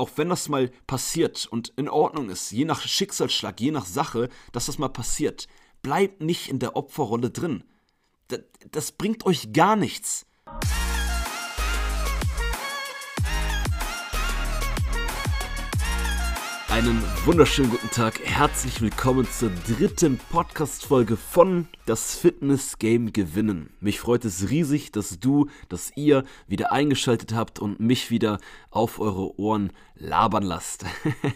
auch wenn das mal passiert und in Ordnung ist, je nach Schicksalsschlag, je nach Sache, dass das mal passiert, bleibt nicht in der Opferrolle drin. Das, das bringt euch gar nichts. Einen wunderschönen guten Tag. Herzlich willkommen zur dritten Podcast-Folge von Das Fitness Game Gewinnen. Mich freut es riesig, dass du, dass ihr wieder eingeschaltet habt und mich wieder auf eure Ohren labern lasst.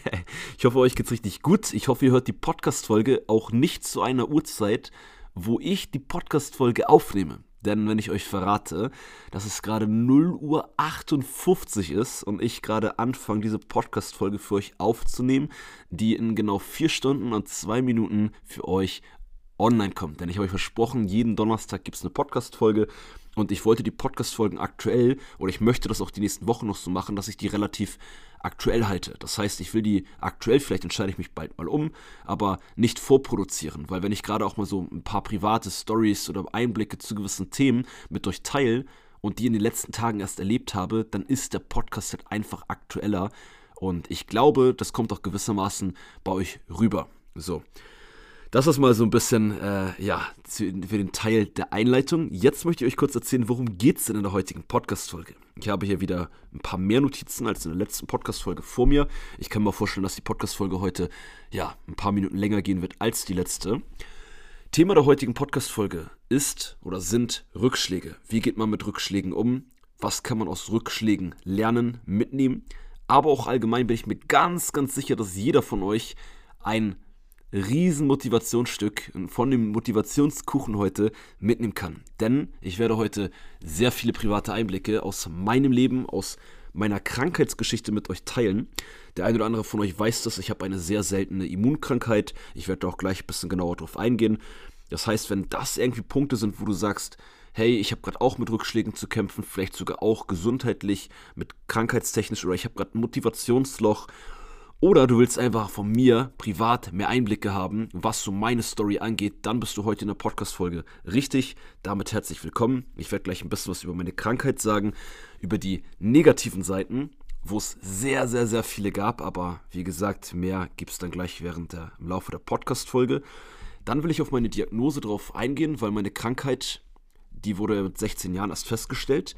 ich hoffe, euch geht's richtig gut. Ich hoffe, ihr hört die Podcast-Folge auch nicht zu einer Uhrzeit, wo ich die Podcast-Folge aufnehme. Denn wenn ich euch verrate, dass es gerade 0 Uhr 58 ist und ich gerade anfange, diese Podcast-Folge für euch aufzunehmen, die in genau 4 Stunden und 2 Minuten für euch online kommt. Denn ich habe euch versprochen, jeden Donnerstag gibt es eine Podcast-Folge und ich wollte die Podcast-Folgen aktuell, oder ich möchte das auch die nächsten Wochen noch so machen, dass ich die relativ aktuell halte. Das heißt, ich will die aktuell, vielleicht entscheide ich mich bald mal um, aber nicht vorproduzieren, weil wenn ich gerade auch mal so ein paar private Stories oder Einblicke zu gewissen Themen mit euch teile und die in den letzten Tagen erst erlebt habe, dann ist der Podcast halt einfach aktueller und ich glaube, das kommt auch gewissermaßen bei euch rüber. So. Das ist mal so ein bisschen, äh, ja, für den Teil der Einleitung. Jetzt möchte ich euch kurz erzählen, worum geht es denn in der heutigen Podcast-Folge. Ich habe hier wieder ein paar mehr Notizen als in der letzten Podcast-Folge vor mir. Ich kann mir vorstellen, dass die Podcast-Folge heute, ja, ein paar Minuten länger gehen wird als die letzte. Thema der heutigen Podcast-Folge ist oder sind Rückschläge. Wie geht man mit Rückschlägen um? Was kann man aus Rückschlägen lernen, mitnehmen? Aber auch allgemein bin ich mir ganz, ganz sicher, dass jeder von euch ein riesen Motivationsstück von dem Motivationskuchen heute mitnehmen kann. Denn ich werde heute sehr viele private Einblicke aus meinem Leben, aus meiner Krankheitsgeschichte mit euch teilen. Der eine oder andere von euch weiß das, ich habe eine sehr seltene Immunkrankheit. Ich werde auch gleich ein bisschen genauer darauf eingehen. Das heißt, wenn das irgendwie Punkte sind, wo du sagst, hey, ich habe gerade auch mit Rückschlägen zu kämpfen, vielleicht sogar auch gesundheitlich, mit krankheitstechnisch oder ich habe gerade ein Motivationsloch oder du willst einfach von mir privat mehr Einblicke haben, was so meine Story angeht, dann bist du heute in der Podcast-Folge richtig. Damit herzlich willkommen. Ich werde gleich ein bisschen was über meine Krankheit sagen, über die negativen Seiten, wo es sehr, sehr, sehr viele gab. Aber wie gesagt, mehr gibt es dann gleich während der, im Laufe der Podcast-Folge. Dann will ich auf meine Diagnose drauf eingehen, weil meine Krankheit, die wurde mit 16 Jahren erst festgestellt.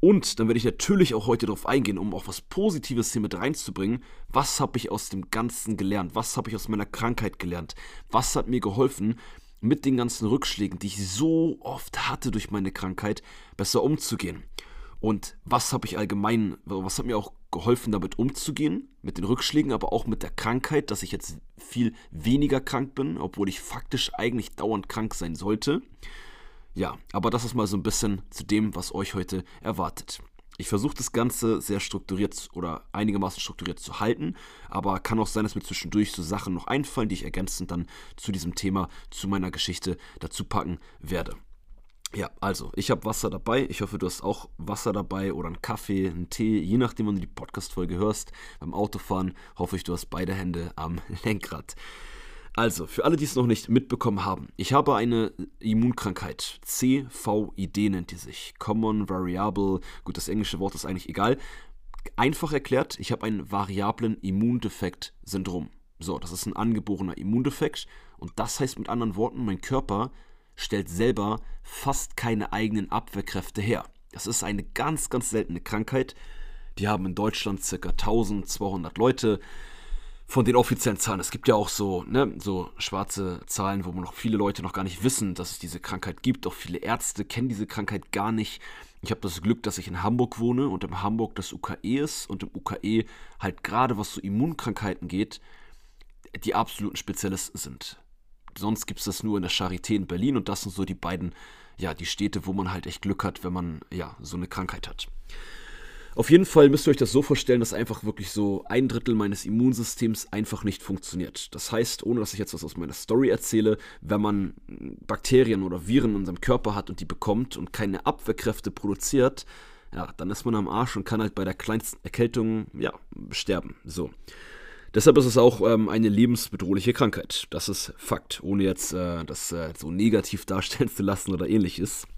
Und dann werde ich natürlich auch heute darauf eingehen, um auch was Positives hier mit reinzubringen. Was habe ich aus dem Ganzen gelernt? Was habe ich aus meiner Krankheit gelernt? Was hat mir geholfen, mit den ganzen Rückschlägen, die ich so oft hatte durch meine Krankheit, besser umzugehen? Und was habe ich allgemein, was hat mir auch geholfen, damit umzugehen, mit den Rückschlägen, aber auch mit der Krankheit, dass ich jetzt viel weniger krank bin, obwohl ich faktisch eigentlich dauernd krank sein sollte. Ja, aber das ist mal so ein bisschen zu dem, was euch heute erwartet. Ich versuche das Ganze sehr strukturiert oder einigermaßen strukturiert zu halten, aber kann auch sein, dass mir zwischendurch so Sachen noch einfallen, die ich ergänzend dann zu diesem Thema, zu meiner Geschichte dazu packen werde. Ja, also, ich habe Wasser dabei. Ich hoffe, du hast auch Wasser dabei oder einen Kaffee, einen Tee, je nachdem, wann du die Podcast-Folge hörst. Beim Autofahren hoffe ich, du hast beide Hände am Lenkrad. Also, für alle, die es noch nicht mitbekommen haben, ich habe eine Immunkrankheit. CVID nennt die sich. Common Variable. Gut, das englische Wort ist eigentlich egal. Einfach erklärt, ich habe einen variablen Immundefekt-Syndrom. So, das ist ein angeborener Immundefekt. Und das heißt mit anderen Worten, mein Körper stellt selber fast keine eigenen Abwehrkräfte her. Das ist eine ganz, ganz seltene Krankheit. Die haben in Deutschland ca. 1200 Leute von den offiziellen Zahlen. Es gibt ja auch so, ne, so schwarze Zahlen, wo noch viele Leute noch gar nicht wissen, dass es diese Krankheit gibt. Auch viele Ärzte kennen diese Krankheit gar nicht. Ich habe das Glück, dass ich in Hamburg wohne und im Hamburg das UKE ist und im UKE halt gerade was so Immunkrankheiten geht, die absoluten Spezialisten sind. Sonst gibt es das nur in der Charité in Berlin und das sind so die beiden, ja, die Städte, wo man halt echt Glück hat, wenn man, ja, so eine Krankheit hat. Auf jeden Fall müsst ihr euch das so vorstellen, dass einfach wirklich so ein Drittel meines Immunsystems einfach nicht funktioniert. Das heißt, ohne dass ich jetzt was aus meiner Story erzähle, wenn man Bakterien oder Viren in unserem Körper hat und die bekommt und keine Abwehrkräfte produziert, ja, dann ist man am Arsch und kann halt bei der kleinsten Erkältung, ja, sterben. So. Deshalb ist es auch ähm, eine lebensbedrohliche Krankheit. Das ist Fakt, ohne jetzt äh, das äh, so negativ darstellen zu lassen oder ähnliches.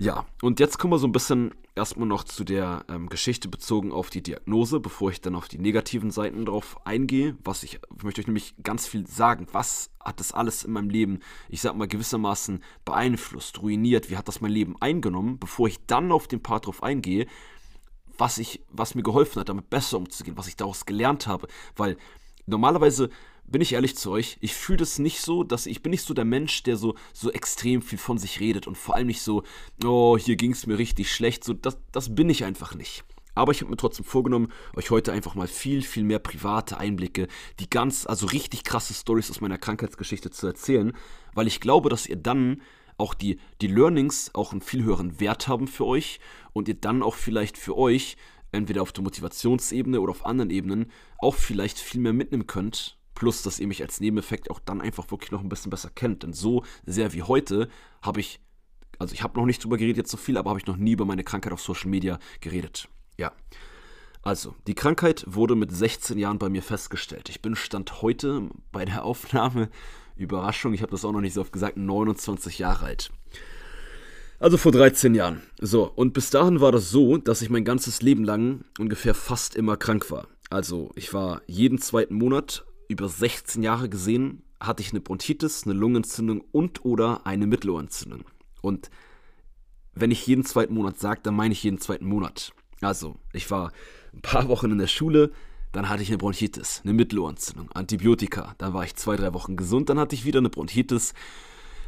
Ja, und jetzt kommen wir so ein bisschen erstmal noch zu der ähm, Geschichte bezogen auf die Diagnose, bevor ich dann auf die negativen Seiten drauf eingehe. Was ich, ich möchte euch nämlich ganz viel sagen. Was hat das alles in meinem Leben, ich sag mal, gewissermaßen beeinflusst, ruiniert? Wie hat das mein Leben eingenommen, bevor ich dann auf den Part drauf eingehe, was ich, was mir geholfen hat, damit besser umzugehen, was ich daraus gelernt habe. Weil normalerweise bin ich ehrlich zu euch, ich fühle das nicht so, dass ich bin nicht so der Mensch, der so, so extrem viel von sich redet und vor allem nicht so, oh, hier ging es mir richtig schlecht. So, das, das bin ich einfach nicht. Aber ich habe mir trotzdem vorgenommen, euch heute einfach mal viel, viel mehr private Einblicke, die ganz, also richtig krasse Stories aus meiner Krankheitsgeschichte zu erzählen, weil ich glaube, dass ihr dann auch die, die Learnings auch einen viel höheren Wert haben für euch und ihr dann auch vielleicht für euch, entweder auf der Motivationsebene oder auf anderen Ebenen, auch vielleicht viel mehr mitnehmen könnt Plus, dass ihr mich als Nebeneffekt auch dann einfach wirklich noch ein bisschen besser kennt. Denn so sehr wie heute habe ich, also ich habe noch nicht drüber geredet jetzt so viel, aber habe ich noch nie über meine Krankheit auf Social Media geredet. Ja. Also, die Krankheit wurde mit 16 Jahren bei mir festgestellt. Ich bin Stand heute bei der Aufnahme, Überraschung, ich habe das auch noch nicht so oft gesagt, 29 Jahre alt. Also vor 13 Jahren. So, und bis dahin war das so, dass ich mein ganzes Leben lang ungefähr fast immer krank war. Also, ich war jeden zweiten Monat über 16 Jahre gesehen hatte ich eine Bronchitis, eine Lungenentzündung und oder eine Mittelohrentzündung. Und wenn ich jeden zweiten Monat sage, dann meine ich jeden zweiten Monat. Also, ich war ein paar Wochen in der Schule, dann hatte ich eine Bronchitis, eine Mittelohrentzündung, Antibiotika. Dann war ich zwei, drei Wochen gesund, dann hatte ich wieder eine Bronchitis,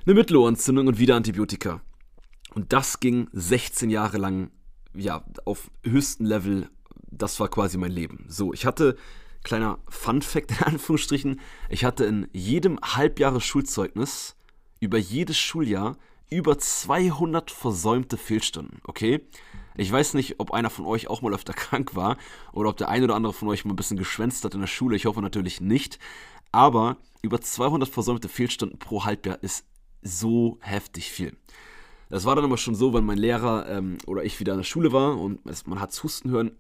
eine Mittelohrentzündung und wieder Antibiotika. Und das ging 16 Jahre lang, ja, auf höchstem Level. Das war quasi mein Leben. So, ich hatte kleiner Fun-Fact in Anführungsstrichen, ich hatte in jedem Halbjahres-Schulzeugnis über jedes Schuljahr über 200 versäumte Fehlstunden, okay? Ich weiß nicht, ob einer von euch auch mal öfter krank war oder ob der ein oder andere von euch mal ein bisschen geschwänzt hat in der Schule. Ich hoffe natürlich nicht. Aber über 200 versäumte Fehlstunden pro Halbjahr ist so heftig viel. Das war dann aber schon so, wenn mein Lehrer ähm, oder ich wieder in der Schule war und es, man hat Husten hören.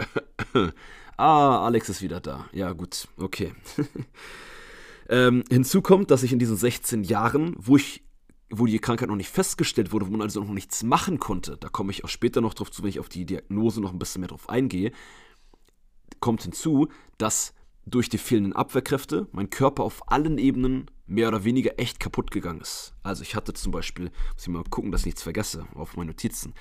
Ah, Alex ist wieder da. Ja, gut, okay. ähm, hinzu kommt, dass ich in diesen 16 Jahren, wo ich wo die Krankheit noch nicht festgestellt wurde, wo man also noch nichts machen konnte, da komme ich auch später noch drauf zu, wenn ich auf die Diagnose noch ein bisschen mehr drauf eingehe, kommt hinzu, dass durch die fehlenden Abwehrkräfte mein Körper auf allen Ebenen mehr oder weniger echt kaputt gegangen ist. Also ich hatte zum Beispiel, muss ich mal gucken, dass ich nichts vergesse, auf meine Notizen.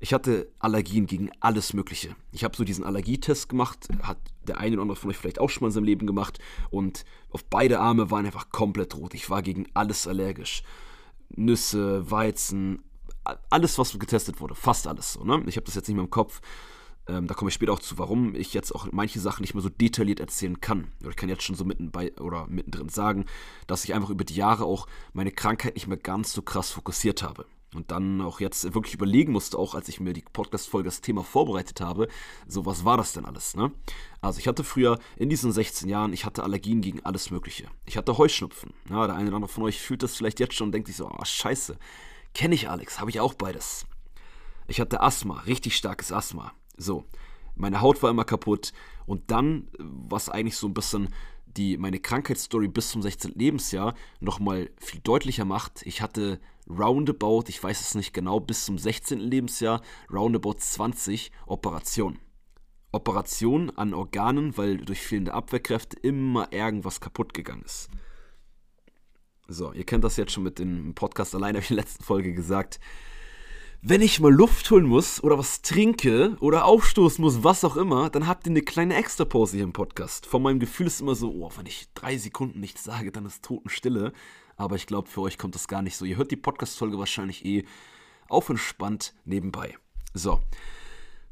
Ich hatte Allergien gegen alles Mögliche. Ich habe so diesen Allergietest gemacht, hat der eine oder andere von euch vielleicht auch schon mal in seinem Leben gemacht und auf beide Arme waren einfach komplett rot. Ich war gegen alles allergisch. Nüsse, Weizen, alles, was getestet wurde, fast alles so. Ne? Ich habe das jetzt nicht mehr im Kopf. Ähm, da komme ich später auch zu, warum ich jetzt auch manche Sachen nicht mehr so detailliert erzählen kann. Ich kann jetzt schon so mitten bei oder mittendrin sagen, dass ich einfach über die Jahre auch meine Krankheit nicht mehr ganz so krass fokussiert habe. Und dann auch jetzt wirklich überlegen musste, auch als ich mir die Podcast-Folge das Thema vorbereitet habe, so was war das denn alles, ne? Also ich hatte früher in diesen 16 Jahren, ich hatte Allergien gegen alles Mögliche. Ich hatte Heuschnupfen. Ja, der eine oder andere von euch fühlt das vielleicht jetzt schon und denkt sich so, ah, oh, scheiße, kenne ich Alex, habe ich auch beides. Ich hatte Asthma, richtig starkes Asthma. So, meine Haut war immer kaputt. Und dann, was eigentlich so ein bisschen die meine Krankheitsstory bis zum 16. Lebensjahr nochmal viel deutlicher macht. Ich hatte roundabout, ich weiß es nicht genau, bis zum 16. Lebensjahr roundabout 20 Operationen. Operationen an Organen, weil durch fehlende Abwehrkräfte immer irgendwas kaputt gegangen ist. So, ihr kennt das jetzt schon mit dem Podcast allein, habe ich in der letzten Folge gesagt wenn ich mal Luft holen muss oder was trinke oder aufstoßen muss, was auch immer, dann habt ihr eine kleine Extrapause hier im Podcast. Von meinem Gefühl ist immer so, oh, wenn ich drei Sekunden nichts sage, dann ist Totenstille. Aber ich glaube, für euch kommt das gar nicht so. Ihr hört die Podcast-Folge wahrscheinlich eh auf entspannt nebenbei. So.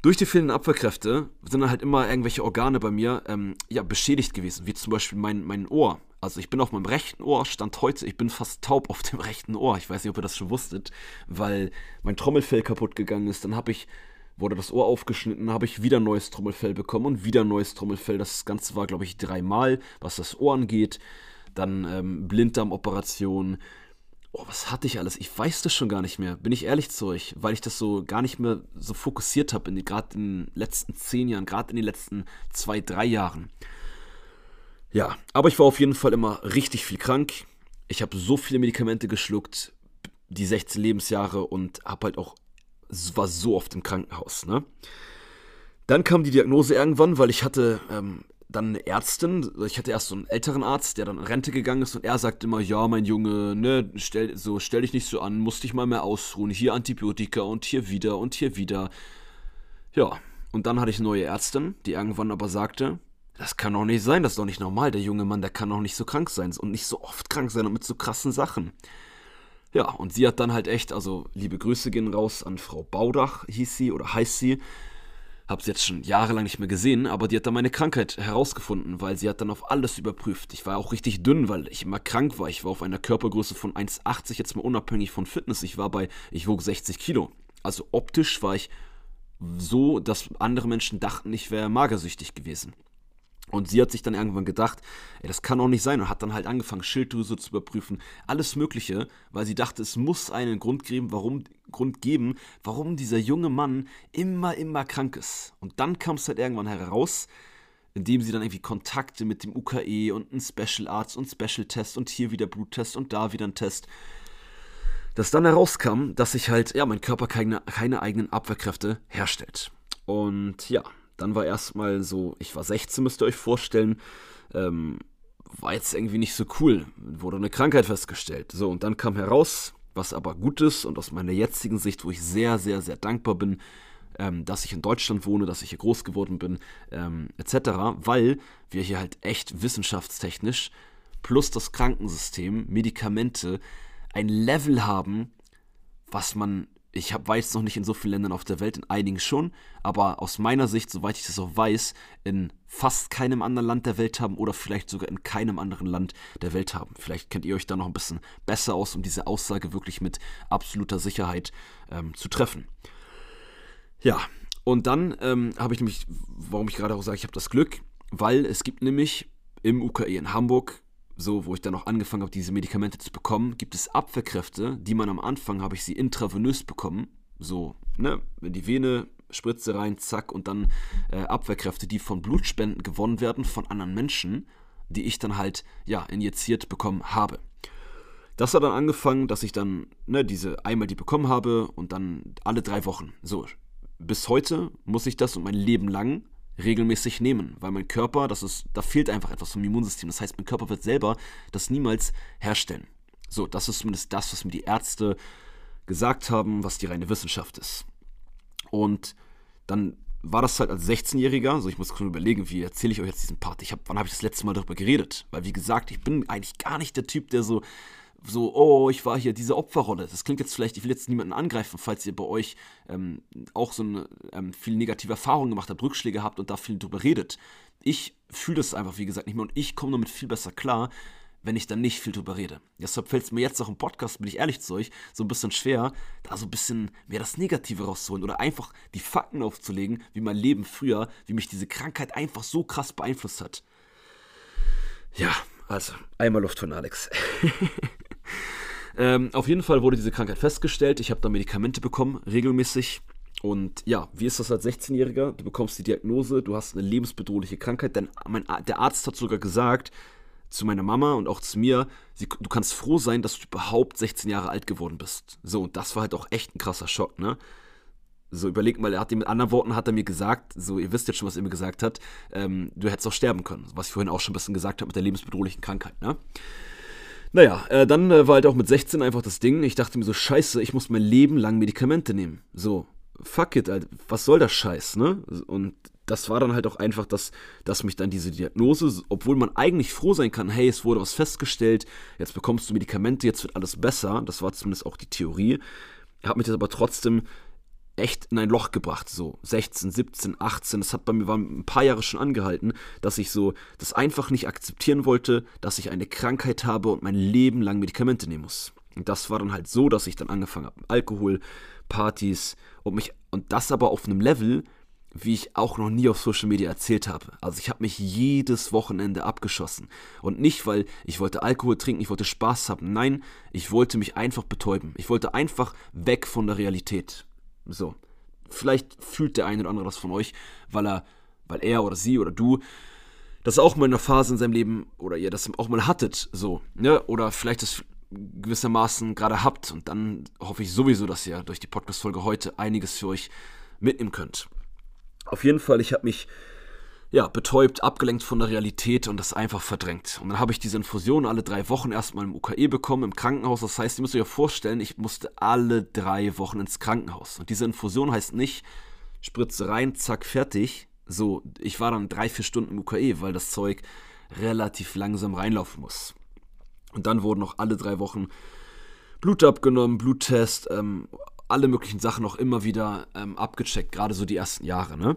Durch die fehlenden Abwehrkräfte sind dann halt immer irgendwelche Organe bei mir ähm, ja, beschädigt gewesen, wie zum Beispiel mein, mein Ohr. Also ich bin auf meinem rechten Ohr, stand heute, ich bin fast taub auf dem rechten Ohr. Ich weiß nicht, ob ihr das schon wusstet, weil mein Trommelfell kaputt gegangen ist. Dann habe ich, wurde das Ohr aufgeschnitten, habe ich wieder neues Trommelfell bekommen und wieder neues Trommelfell. Das Ganze war, glaube ich, dreimal, was das Ohr angeht. Dann ähm, Blinddarmoperation. Oh, was hatte ich alles? Ich weiß das schon gar nicht mehr, bin ich ehrlich zu euch, weil ich das so gar nicht mehr so fokussiert habe, gerade in den letzten zehn Jahren, gerade in den letzten zwei, drei Jahren. Ja, aber ich war auf jeden Fall immer richtig viel krank. Ich habe so viele Medikamente geschluckt, die 16 Lebensjahre und habe halt auch war so oft im Krankenhaus. Ne? Dann kam die Diagnose irgendwann, weil ich hatte ähm, dann eine Ärztin, ich hatte erst so einen älteren Arzt, der dann in Rente gegangen ist und er sagt immer, ja, mein Junge, ne, stell, so, stell dich nicht so an, musst dich mal mehr ausruhen, hier Antibiotika und hier wieder und hier wieder. Ja, und dann hatte ich eine neue Ärztin, die irgendwann aber sagte, das kann doch nicht sein, das ist doch nicht normal, der junge Mann, der kann doch nicht so krank sein und nicht so oft krank sein und mit so krassen Sachen. Ja, und sie hat dann halt echt, also liebe Grüße gehen raus an Frau Baudach, hieß sie oder heißt sie, habe sie jetzt schon jahrelang nicht mehr gesehen, aber die hat dann meine Krankheit herausgefunden, weil sie hat dann auf alles überprüft. Ich war auch richtig dünn, weil ich immer krank war. Ich war auf einer Körpergröße von 1,80, jetzt mal unabhängig von Fitness. Ich war bei, ich wog 60 Kilo. Also optisch war ich so, dass andere Menschen dachten, ich wäre magersüchtig gewesen. Und sie hat sich dann irgendwann gedacht, ey, das kann doch nicht sein und hat dann halt angefangen, Schilddrüse zu überprüfen, alles Mögliche, weil sie dachte, es muss einen Grund geben, warum, Grund geben, warum dieser junge Mann immer, immer krank ist. Und dann kam es halt irgendwann heraus, indem sie dann irgendwie Kontakte mit dem UKE und einen Special Arzt und Special Test und hier wieder Bluttest und da wieder ein Test, dass dann herauskam, dass sich halt, ja, mein Körper keine, keine eigenen Abwehrkräfte herstellt. Und ja, dann war erstmal so, ich war 16, müsst ihr euch vorstellen, ähm, war jetzt irgendwie nicht so cool, wurde eine Krankheit festgestellt. So, und dann kam heraus, was aber gut ist und aus meiner jetzigen Sicht, wo ich sehr, sehr, sehr dankbar bin, ähm, dass ich in Deutschland wohne, dass ich hier groß geworden bin, ähm, etc., weil wir hier halt echt wissenschaftstechnisch plus das Krankensystem, Medikamente, ein Level haben, was man ich hab, weiß noch nicht in so vielen Ländern auf der Welt, in einigen schon, aber aus meiner Sicht, soweit ich das auch weiß, in fast keinem anderen Land der Welt haben oder vielleicht sogar in keinem anderen Land der Welt haben. Vielleicht kennt ihr euch da noch ein bisschen besser aus, um diese Aussage wirklich mit absoluter Sicherheit ähm, zu treffen. Ja, und dann ähm, habe ich nämlich, warum ich gerade auch sage, ich habe das Glück, weil es gibt nämlich im UKE in Hamburg so, wo ich dann auch angefangen habe, diese Medikamente zu bekommen, gibt es Abwehrkräfte, die man am Anfang habe ich sie intravenös bekommen. So, ne, in die Vene, Spritze rein, zack, und dann äh, Abwehrkräfte, die von Blutspenden gewonnen werden von anderen Menschen, die ich dann halt, ja, injiziert bekommen habe. Das hat dann angefangen, dass ich dann, ne, diese einmal die bekommen habe und dann alle drei Wochen. So, bis heute muss ich das und mein Leben lang regelmäßig nehmen, weil mein Körper, das ist, da fehlt einfach etwas vom Immunsystem. Das heißt, mein Körper wird selber das niemals herstellen. So, das ist zumindest das, was mir die Ärzte gesagt haben, was die reine Wissenschaft ist. Und dann war das halt als 16-Jähriger, also ich muss schon überlegen, wie erzähle ich euch jetzt diesen Part. Ich hab, wann habe ich das letzte Mal darüber geredet? Weil wie gesagt, ich bin eigentlich gar nicht der Typ, der so so, oh, ich war hier diese Opferrolle. Das klingt jetzt vielleicht, ich will jetzt niemanden angreifen, falls ihr bei euch ähm, auch so eine ähm, viel negative Erfahrungen gemacht habt, Rückschläge habt und da viel drüber redet. Ich fühle das einfach, wie gesagt, nicht mehr und ich komme damit viel besser klar, wenn ich dann nicht viel drüber rede. Deshalb fällt es mir jetzt auch im Podcast, bin ich ehrlich zu euch, so ein bisschen schwer, da so ein bisschen mehr das Negative rauszuholen oder einfach die Fakten aufzulegen, wie mein Leben früher, wie mich diese Krankheit einfach so krass beeinflusst hat. Ja, also, einmal Luft von Alex. ähm, auf jeden Fall wurde diese Krankheit festgestellt. Ich habe da Medikamente bekommen, regelmäßig. Und ja, wie ist das als 16-Jähriger? Du bekommst die Diagnose, du hast eine lebensbedrohliche Krankheit. Denn mein, der Arzt hat sogar gesagt zu meiner Mama und auch zu mir, sie, du kannst froh sein, dass du überhaupt 16 Jahre alt geworden bist. So, und das war halt auch echt ein krasser Schock, ne? So, überleg mal, er hat ihm mit anderen Worten hat er mir gesagt, so, ihr wisst jetzt schon, was er mir gesagt hat, ähm, du hättest auch sterben können. Was ich vorhin auch schon ein bisschen gesagt habe mit der lebensbedrohlichen Krankheit, ne? Naja, äh, dann äh, war halt auch mit 16 einfach das Ding. Ich dachte mir so, scheiße, ich muss mein Leben lang Medikamente nehmen. So, fuck it, Alter, was soll das Scheiß, ne? Und das war dann halt auch einfach, dass, dass mich dann diese Diagnose, obwohl man eigentlich froh sein kann, hey, es wurde was festgestellt, jetzt bekommst du Medikamente, jetzt wird alles besser, das war zumindest auch die Theorie, hat mich das aber trotzdem echt in ein Loch gebracht, so 16, 17, 18. Das hat bei mir war ein paar Jahre schon angehalten, dass ich so das einfach nicht akzeptieren wollte, dass ich eine Krankheit habe und mein Leben lang Medikamente nehmen muss. Und das war dann halt so, dass ich dann angefangen habe, Alkohol, Partys und mich und das aber auf einem Level, wie ich auch noch nie auf Social Media erzählt habe. Also ich habe mich jedes Wochenende abgeschossen. Und nicht, weil ich wollte Alkohol trinken, ich wollte Spaß haben. Nein, ich wollte mich einfach betäuben. Ich wollte einfach weg von der Realität. So. Vielleicht fühlt der eine oder andere das von euch, weil er, weil er oder sie oder du das auch mal in einer Phase in seinem Leben oder ihr das auch mal hattet, so, ne? Oder vielleicht das gewissermaßen gerade habt. Und dann hoffe ich sowieso, dass ihr durch die Podcast-Folge heute einiges für euch mitnehmen könnt. Auf jeden Fall, ich habe mich ja, betäubt, abgelenkt von der Realität und das einfach verdrängt. Und dann habe ich diese Infusion alle drei Wochen erstmal im UKE bekommen, im Krankenhaus. Das heißt, ihr müsst euch ja vorstellen, ich musste alle drei Wochen ins Krankenhaus. Und diese Infusion heißt nicht, Spritze rein, zack, fertig. So, ich war dann drei, vier Stunden im UKE, weil das Zeug relativ langsam reinlaufen muss. Und dann wurden noch alle drei Wochen Blut abgenommen, Bluttest, ähm, alle möglichen Sachen auch immer wieder ähm, abgecheckt, gerade so die ersten Jahre, ne?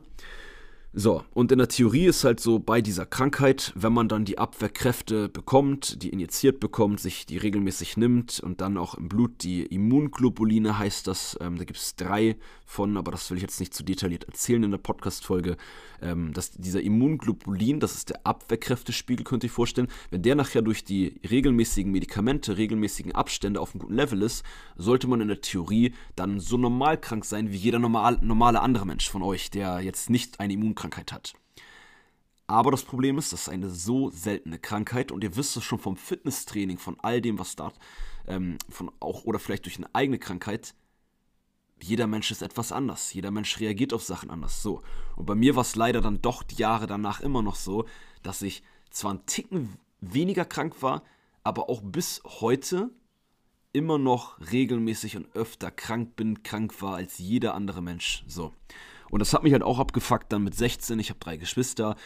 So, und in der Theorie ist halt so bei dieser Krankheit, wenn man dann die Abwehrkräfte bekommt, die injiziert bekommt, sich die regelmäßig nimmt und dann auch im Blut die Immunglobuline heißt das, ähm, da gibt es drei von, aber das will ich jetzt nicht zu detailliert erzählen in der Podcast-Folge, ähm, dass dieser Immunglobulin, das ist der Abwehrkräftespiegel, könnt ihr euch vorstellen, wenn der nachher durch die regelmäßigen Medikamente, regelmäßigen Abstände auf einem guten Level ist, sollte man in der Theorie dann so normal krank sein wie jeder normal, normale andere Mensch von euch, der jetzt nicht eine Immunkrankheit Krankheit hat. Aber das Problem ist, das ist eine so seltene Krankheit und ihr wisst es schon vom Fitnesstraining, von all dem, was da, ähm, von auch oder vielleicht durch eine eigene Krankheit. Jeder Mensch ist etwas anders. Jeder Mensch reagiert auf Sachen anders. So. Und bei mir war es leider dann doch die Jahre danach immer noch so, dass ich zwar einen Ticken weniger krank war, aber auch bis heute immer noch regelmäßig und öfter krank bin, krank war als jeder andere Mensch. So. Und das hat mich halt auch abgefuckt dann mit 16. Ich habe drei Geschwister.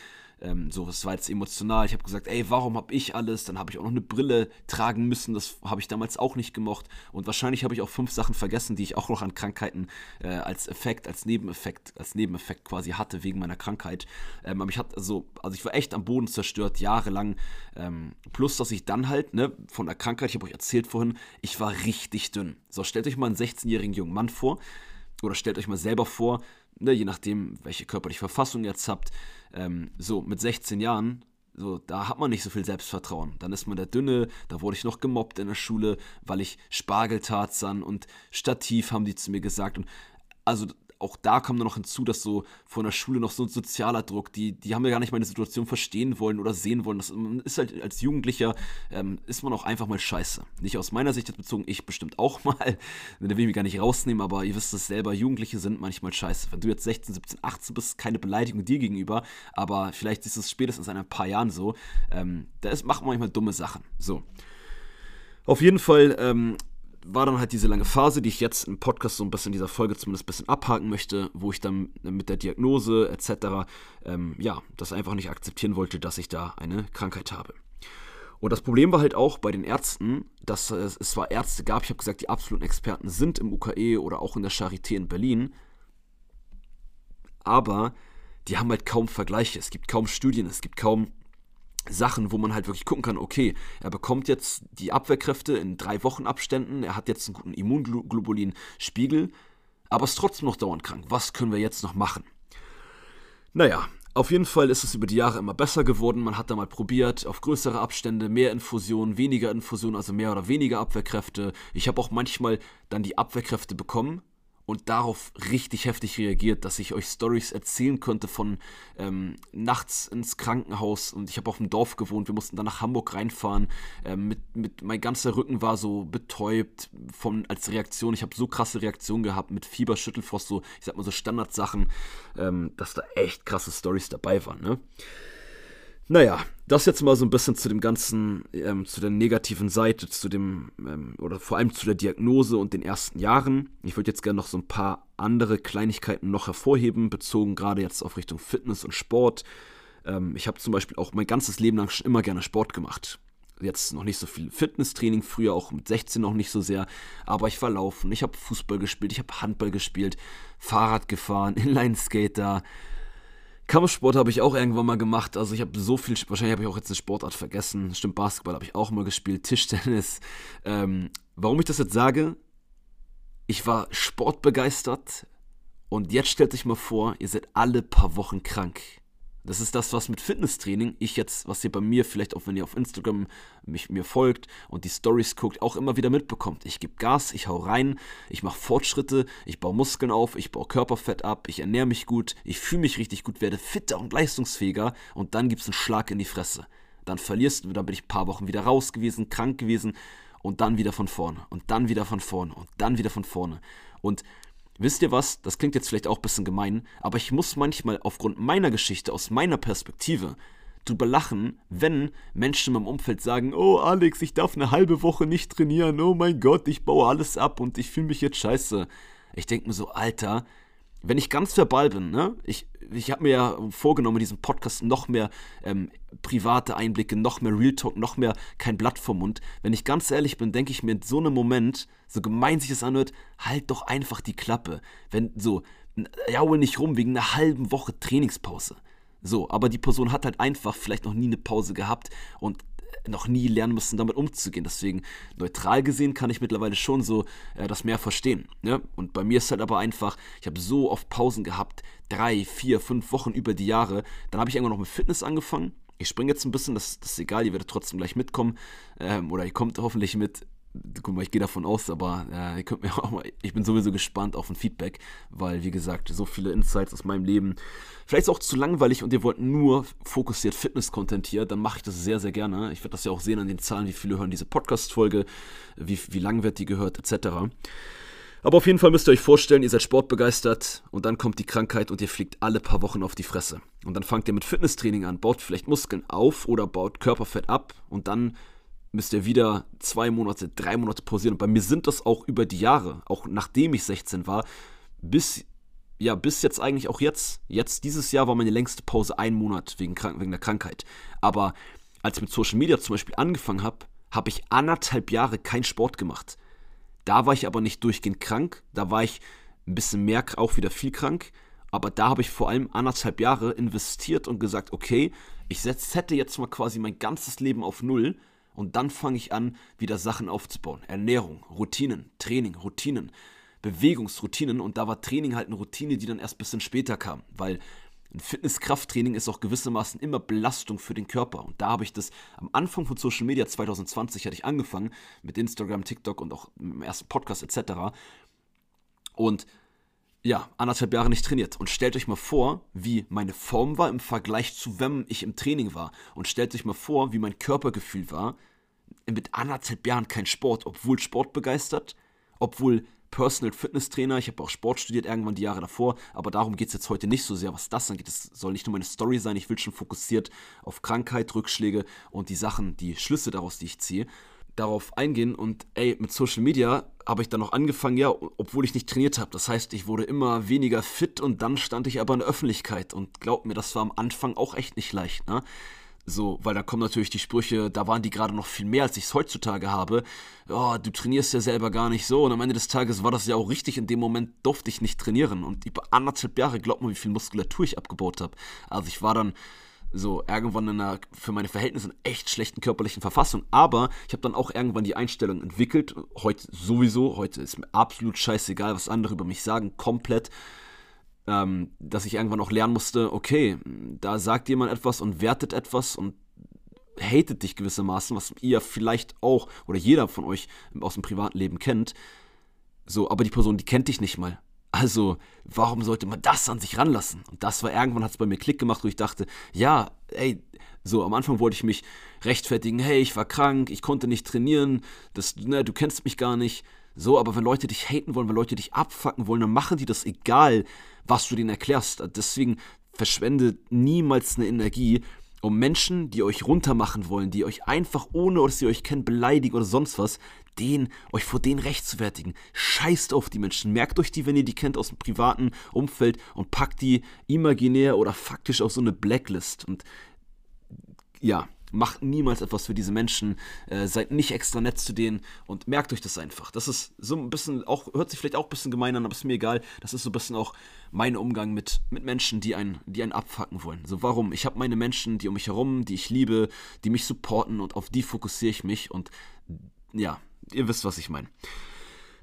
Ähm, so, es war jetzt emotional. Ich habe gesagt, ey, warum habe ich alles? Dann habe ich auch noch eine Brille tragen müssen. Das habe ich damals auch nicht gemocht. Und wahrscheinlich habe ich auch fünf Sachen vergessen, die ich auch noch an Krankheiten äh, als Effekt, als Nebeneffekt, als Nebeneffekt quasi hatte wegen meiner Krankheit. Ähm, aber ich hatte also, also ich war echt am Boden zerstört jahrelang. Ähm, plus, dass ich dann halt ne, von der Krankheit, ich habe euch erzählt vorhin, ich war richtig dünn. So, stellt euch mal einen 16-jährigen jungen Mann vor. Oder stellt euch mal selber vor, ne, je nachdem, welche körperliche Verfassung ihr jetzt habt, ähm, so mit 16 Jahren, so, da hat man nicht so viel Selbstvertrauen. Dann ist man der Dünne, da wurde ich noch gemobbt in der Schule, weil ich Spargeltarzan und Stativ haben die zu mir gesagt. Und also auch da dann noch hinzu, dass so von der Schule noch so ein sozialer Druck, die, die haben ja gar nicht meine Situation verstehen wollen oder sehen wollen. Das ist halt als Jugendlicher, ähm, ist man auch einfach mal scheiße. Nicht aus meiner Sicht jetzt bezogen, ich bestimmt auch mal. Da will ich mich gar nicht rausnehmen, aber ihr wisst es selber, Jugendliche sind manchmal scheiße. Wenn du jetzt 16, 17, 18 bist, keine Beleidigung dir gegenüber, aber vielleicht ist es spätestens in ein paar Jahren so. Ähm, da ist, macht man manchmal dumme Sachen. So. Auf jeden Fall ähm, war dann halt diese lange Phase, die ich jetzt im Podcast so ein bisschen in dieser Folge zumindest ein bisschen abhaken möchte, wo ich dann mit der Diagnose etc. Ähm, ja, das einfach nicht akzeptieren wollte, dass ich da eine Krankheit habe. Und das Problem war halt auch bei den Ärzten, dass es, es zwar Ärzte gab, ich habe gesagt, die absoluten Experten sind im UKE oder auch in der Charité in Berlin, aber die haben halt kaum Vergleiche, es gibt kaum Studien, es gibt kaum Sachen, wo man halt wirklich gucken kann, okay, er bekommt jetzt die Abwehrkräfte in drei Wochen Abständen, er hat jetzt einen guten Immunglobulin-Spiegel, aber ist trotzdem noch dauernd krank. Was können wir jetzt noch machen? Naja, auf jeden Fall ist es über die Jahre immer besser geworden. Man hat da mal probiert, auf größere Abstände, mehr Infusionen, weniger Infusionen, also mehr oder weniger Abwehrkräfte. Ich habe auch manchmal dann die Abwehrkräfte bekommen, und darauf richtig heftig reagiert, dass ich euch Stories erzählen konnte von ähm, nachts ins Krankenhaus und ich habe auf dem Dorf gewohnt, wir mussten dann nach Hamburg reinfahren, ähm, mit, mit, mein ganzer Rücken war so betäubt von, als Reaktion, ich habe so krasse Reaktionen gehabt mit Fieber, Schüttelfrost, so, ich sag mal so Standardsachen, ähm, dass da echt krasse Stories dabei waren, ne? Naja, das jetzt mal so ein bisschen zu dem ganzen, ähm, zu der negativen Seite, zu dem, ähm, oder vor allem zu der Diagnose und den ersten Jahren. Ich würde jetzt gerne noch so ein paar andere Kleinigkeiten noch hervorheben, bezogen gerade jetzt auf Richtung Fitness und Sport. Ähm, ich habe zum Beispiel auch mein ganzes Leben lang schon immer gerne Sport gemacht. Jetzt noch nicht so viel Fitnesstraining, früher auch mit 16 noch nicht so sehr, aber ich war laufen, ich habe Fußball gespielt, ich habe Handball gespielt, Fahrrad gefahren, Inline-Skater, Kampfsport habe ich auch irgendwann mal gemacht. Also ich habe so viel, wahrscheinlich habe ich auch jetzt eine Sportart vergessen. Stimmt, Basketball habe ich auch mal gespielt, Tischtennis. Ähm, warum ich das jetzt sage, ich war sportbegeistert und jetzt stellt euch mal vor, ihr seid alle paar Wochen krank. Das ist das, was mit Fitnesstraining ich jetzt, was ihr bei mir vielleicht auch, wenn ihr auf Instagram mich, mir folgt und die Stories guckt, auch immer wieder mitbekommt. Ich gebe Gas, ich hau rein, ich mache Fortschritte, ich baue Muskeln auf, ich baue Körperfett ab, ich ernähre mich gut, ich fühle mich richtig gut, werde fitter und leistungsfähiger und dann gibt es einen Schlag in die Fresse. Dann verlierst du, dann bin ich ein paar Wochen wieder raus gewesen, krank gewesen und dann wieder von vorne und dann wieder von vorne und dann wieder von vorne. Und wisst ihr was? Das klingt jetzt vielleicht auch ein bisschen gemein, aber ich muss manchmal aufgrund meiner Geschichte, aus meiner Perspektive, drüber lachen, wenn Menschen in meinem Umfeld sagen, oh Alex, ich darf eine halbe Woche nicht trainieren, oh mein Gott, ich baue alles ab und ich fühle mich jetzt scheiße. Ich denke mir so, Alter, wenn ich ganz verbal bin, ne, ich, ich habe mir ja vorgenommen, in diesem Podcast noch mehr ähm, private Einblicke, noch mehr Real Talk, noch mehr kein Blatt vom Mund. Wenn ich ganz ehrlich bin, denke ich mir in so einem Moment, so gemein sich das anhört, halt doch einfach die Klappe. Wenn so, jaul nicht rum wegen einer halben Woche Trainingspause. So, aber die Person hat halt einfach vielleicht noch nie eine Pause gehabt und noch nie lernen müssen, damit umzugehen. Deswegen, neutral gesehen, kann ich mittlerweile schon so äh, das mehr verstehen. Ne? Und bei mir ist halt aber einfach, ich habe so oft Pausen gehabt, drei, vier, fünf Wochen über die Jahre. Dann habe ich irgendwann noch mit Fitness angefangen. Ich springe jetzt ein bisschen, das, das, ist egal, ihr werdet trotzdem gleich mitkommen. Ähm, oder ihr kommt hoffentlich mit guck mal, ich gehe davon aus, aber äh, ihr könnt mir auch mal, ich bin sowieso gespannt auf ein Feedback, weil, wie gesagt, so viele Insights aus meinem Leben, vielleicht ist auch zu langweilig und ihr wollt nur fokussiert Fitness-Content hier, dann mache ich das sehr, sehr gerne. Ich werde das ja auch sehen an den Zahlen, wie viele hören diese Podcast-Folge, wie, wie lang wird die gehört, etc. Aber auf jeden Fall müsst ihr euch vorstellen, ihr seid sportbegeistert und dann kommt die Krankheit und ihr fliegt alle paar Wochen auf die Fresse. Und dann fangt ihr mit Fitnesstraining an, baut vielleicht Muskeln auf oder baut Körperfett ab und dann müsst ihr wieder zwei Monate, drei Monate pausieren. Und bei mir sind das auch über die Jahre, auch nachdem ich 16 war, bis, ja, bis jetzt eigentlich auch jetzt. Jetzt, dieses Jahr war meine längste Pause ein Monat wegen, wegen der Krankheit. Aber als ich mit Social Media zum Beispiel angefangen habe, habe ich anderthalb Jahre keinen Sport gemacht. Da war ich aber nicht durchgehend krank, da war ich ein bisschen mehr, auch wieder viel krank. Aber da habe ich vor allem anderthalb Jahre investiert und gesagt, okay, ich setze jetzt mal quasi mein ganzes Leben auf Null und dann fange ich an, wieder Sachen aufzubauen. Ernährung, Routinen, Training, Routinen, Bewegungsroutinen. Und da war Training halt eine Routine, die dann erst ein bisschen später kam. Weil ein Fitness-Krafttraining ist auch gewissermaßen immer Belastung für den Körper. Und da habe ich das am Anfang von Social Media 2020 hatte ich angefangen mit Instagram, TikTok und auch im ersten Podcast etc. Und ja, anderthalb Jahre nicht trainiert. Und stellt euch mal vor, wie meine Form war im Vergleich zu wenn ich im Training war. Und stellt euch mal vor, wie mein Körpergefühl war mit anderthalb Jahren kein Sport, obwohl sportbegeistert, obwohl Personal Fitness Trainer. Ich habe auch Sport studiert irgendwann die Jahre davor, aber darum geht es jetzt heute nicht so sehr, was das angeht. Es soll nicht nur meine Story sein, ich will schon fokussiert auf Krankheit, Rückschläge und die Sachen, die Schlüsse daraus, die ich ziehe darauf eingehen und ey, mit Social Media habe ich dann noch angefangen, ja, obwohl ich nicht trainiert habe. Das heißt, ich wurde immer weniger fit und dann stand ich aber in der Öffentlichkeit und glaubt mir, das war am Anfang auch echt nicht leicht, ne? So, weil da kommen natürlich die Sprüche, da waren die gerade noch viel mehr, als ich es heutzutage habe. Oh, du trainierst ja selber gar nicht so. Und am Ende des Tages war das ja auch richtig. In dem Moment durfte ich nicht trainieren. Und über anderthalb Jahre, glaubt mir, wie viel Muskulatur ich abgebaut habe. Also ich war dann so irgendwann in einer für meine Verhältnisse in echt schlechten körperlichen Verfassung. Aber ich habe dann auch irgendwann die Einstellung entwickelt. Heute sowieso, heute ist mir absolut scheißegal, was andere über mich sagen, komplett. Ähm, dass ich irgendwann auch lernen musste, okay, da sagt jemand etwas und wertet etwas und hatet dich gewissermaßen, was ihr vielleicht auch oder jeder von euch aus dem privaten Leben kennt. So, aber die Person, die kennt dich nicht mal. Also, warum sollte man das an sich ranlassen? Und das war irgendwann, hat es bei mir Klick gemacht, wo ich dachte, ja, ey, so am Anfang wollte ich mich rechtfertigen, hey, ich war krank, ich konnte nicht trainieren, das, ne, du kennst mich gar nicht. So, aber wenn Leute dich haten wollen, wenn Leute dich abfacken wollen, dann machen die das egal, was du denen erklärst. Deswegen verschwende niemals eine Energie, um Menschen, die euch runtermachen wollen, die euch einfach ohne, dass sie euch kennen, beleidigen oder sonst was, den, euch vor denen rechtfertigen. Scheißt auf die Menschen. Merkt euch die, wenn ihr die kennt aus dem privaten Umfeld und packt die imaginär oder faktisch auf so eine Blacklist. Und ja, macht niemals etwas für diese Menschen, äh, seid nicht extra nett zu denen und merkt euch das einfach. Das ist so ein bisschen, auch hört sich vielleicht auch ein bisschen gemein an, aber ist mir egal. Das ist so ein bisschen auch mein Umgang mit, mit Menschen, die einen, die einen abfacken wollen. So, warum? Ich habe meine Menschen, die um mich herum, die ich liebe, die mich supporten und auf die fokussiere ich mich und ja, ihr wisst, was ich meine.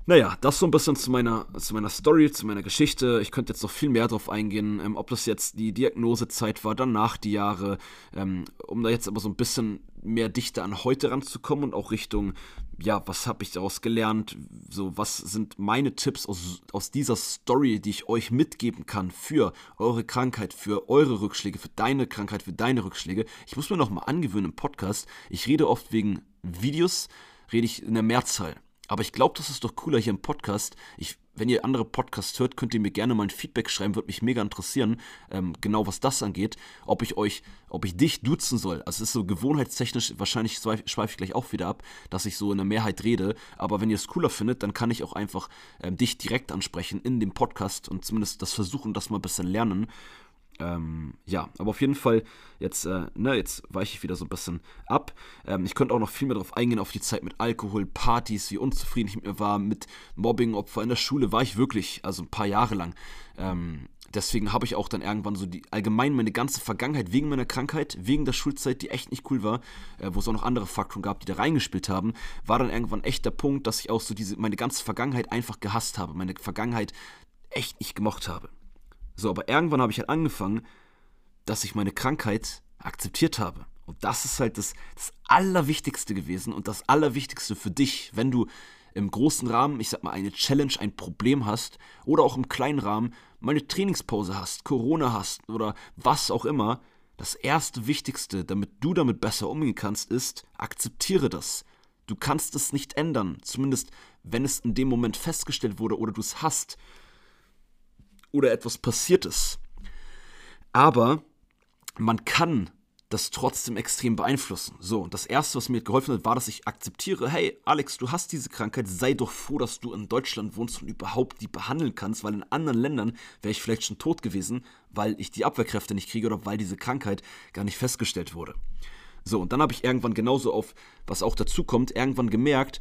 Naja, das so ein bisschen zu meiner, zu meiner Story, zu meiner Geschichte. Ich könnte jetzt noch viel mehr drauf eingehen, ähm, ob das jetzt die Diagnosezeit war, danach die Jahre, ähm, um da jetzt aber so ein bisschen mehr dichter an heute ranzukommen und auch Richtung, ja, was habe ich daraus gelernt, so, was sind meine Tipps aus, aus dieser Story, die ich euch mitgeben kann für eure Krankheit, für eure Rückschläge, für deine Krankheit, für deine Rückschläge. Ich muss mir noch mal angewöhnen im Podcast, ich rede oft wegen Videos, rede ich in der Mehrzahl. Aber ich glaube, das ist doch cooler hier im Podcast. Ich, wenn ihr andere Podcasts hört, könnt ihr mir gerne mal ein Feedback schreiben, würde mich mega interessieren, ähm, genau was das angeht, ob ich euch, ob ich dich duzen soll. Also es ist so gewohnheitstechnisch, wahrscheinlich schweife ich gleich auch wieder ab, dass ich so in der Mehrheit rede. Aber wenn ihr es cooler findet, dann kann ich auch einfach ähm, dich direkt ansprechen in dem Podcast und zumindest das versuchen, das mal ein bisschen lernen. Ähm, ja, aber auf jeden Fall, jetzt, äh, ne, jetzt weiche ich wieder so ein bisschen ab. Ähm, ich könnte auch noch viel mehr darauf eingehen, auf die Zeit mit Alkohol, Partys, wie unzufrieden ich mit mir war, mit Mobbing-Opfer in der Schule war ich wirklich, also ein paar Jahre lang. Ähm, deswegen habe ich auch dann irgendwann so die allgemein meine ganze Vergangenheit wegen meiner Krankheit, wegen der Schulzeit, die echt nicht cool war, äh, wo es auch noch andere Faktoren gab, die da reingespielt haben, war dann irgendwann echt der Punkt, dass ich auch so diese meine ganze Vergangenheit einfach gehasst habe, meine Vergangenheit echt nicht gemocht habe. So, aber irgendwann habe ich halt angefangen, dass ich meine Krankheit akzeptiert habe. Und das ist halt das, das Allerwichtigste gewesen und das Allerwichtigste für dich, wenn du im großen Rahmen, ich sag mal, eine Challenge, ein Problem hast oder auch im kleinen Rahmen mal eine Trainingspause hast, Corona hast oder was auch immer. Das erste Wichtigste, damit du damit besser umgehen kannst, ist, akzeptiere das. Du kannst es nicht ändern, zumindest wenn es in dem Moment festgestellt wurde oder du es hast oder etwas passiert ist. Aber man kann das trotzdem extrem beeinflussen. So, und das erste, was mir geholfen hat, war, dass ich akzeptiere, hey, Alex, du hast diese Krankheit, sei doch froh, dass du in Deutschland wohnst und überhaupt die behandeln kannst, weil in anderen Ländern wäre ich vielleicht schon tot gewesen, weil ich die Abwehrkräfte nicht kriege oder weil diese Krankheit gar nicht festgestellt wurde. So, und dann habe ich irgendwann genauso auf, was auch dazu kommt, irgendwann gemerkt,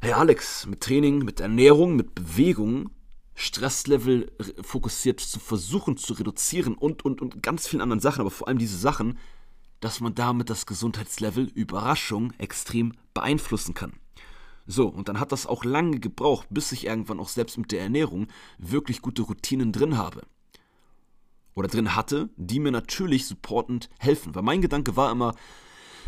hey Alex, mit Training, mit Ernährung, mit Bewegung Stresslevel fokussiert zu versuchen zu reduzieren und, und, und ganz vielen anderen Sachen, aber vor allem diese Sachen, dass man damit das Gesundheitslevel, Überraschung, extrem beeinflussen kann. So, und dann hat das auch lange gebraucht, bis ich irgendwann auch selbst mit der Ernährung wirklich gute Routinen drin habe. Oder drin hatte, die mir natürlich supportend helfen. Weil mein Gedanke war immer,